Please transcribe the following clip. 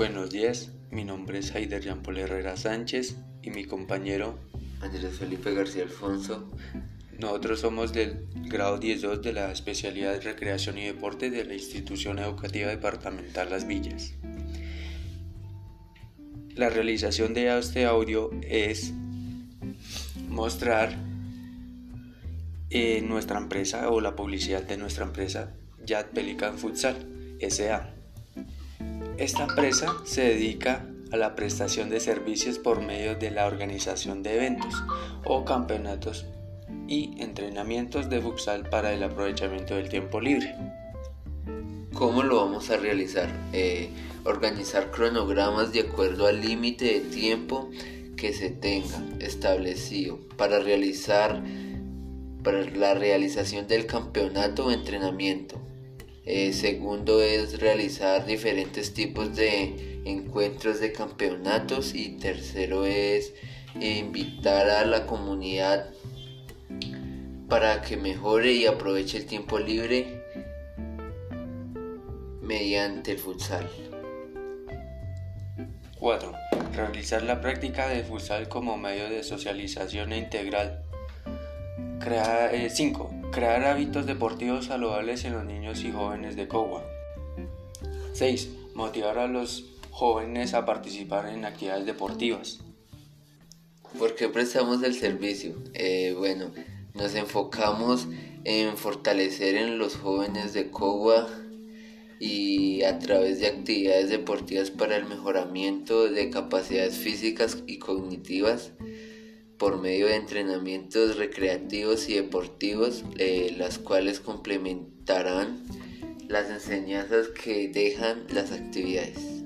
Buenos días, mi nombre es Haider Jean Paul Herrera Sánchez y mi compañero Andrés Felipe García Alfonso. Nosotros somos del grado 10.2 de la especialidad de recreación y deporte de la institución educativa departamental Las Villas. La realización de este audio es mostrar eh, nuestra empresa o la publicidad de nuestra empresa Yad Pelican Futsal SA. Esta empresa se dedica a la prestación de servicios por medio de la organización de eventos o campeonatos y entrenamientos de futsal para el aprovechamiento del tiempo libre. ¿Cómo lo vamos a realizar? Eh, organizar cronogramas de acuerdo al límite de tiempo que se tenga establecido para realizar para la realización del campeonato o entrenamiento eh, segundo es realizar diferentes tipos de encuentros de campeonatos. Y tercero es invitar a la comunidad para que mejore y aproveche el tiempo libre mediante el futsal. 4. Realizar la práctica de futsal como medio de socialización integral. 5. Crear hábitos deportivos saludables en los niños y jóvenes de Cogua. 6. Motivar a los jóvenes a participar en actividades deportivas. ¿Por qué prestamos el servicio? Eh, bueno, nos enfocamos en fortalecer en los jóvenes de Cogua y a través de actividades deportivas para el mejoramiento de capacidades físicas y cognitivas por medio de entrenamientos recreativos y deportivos, eh, las cuales complementarán las enseñanzas que dejan las actividades.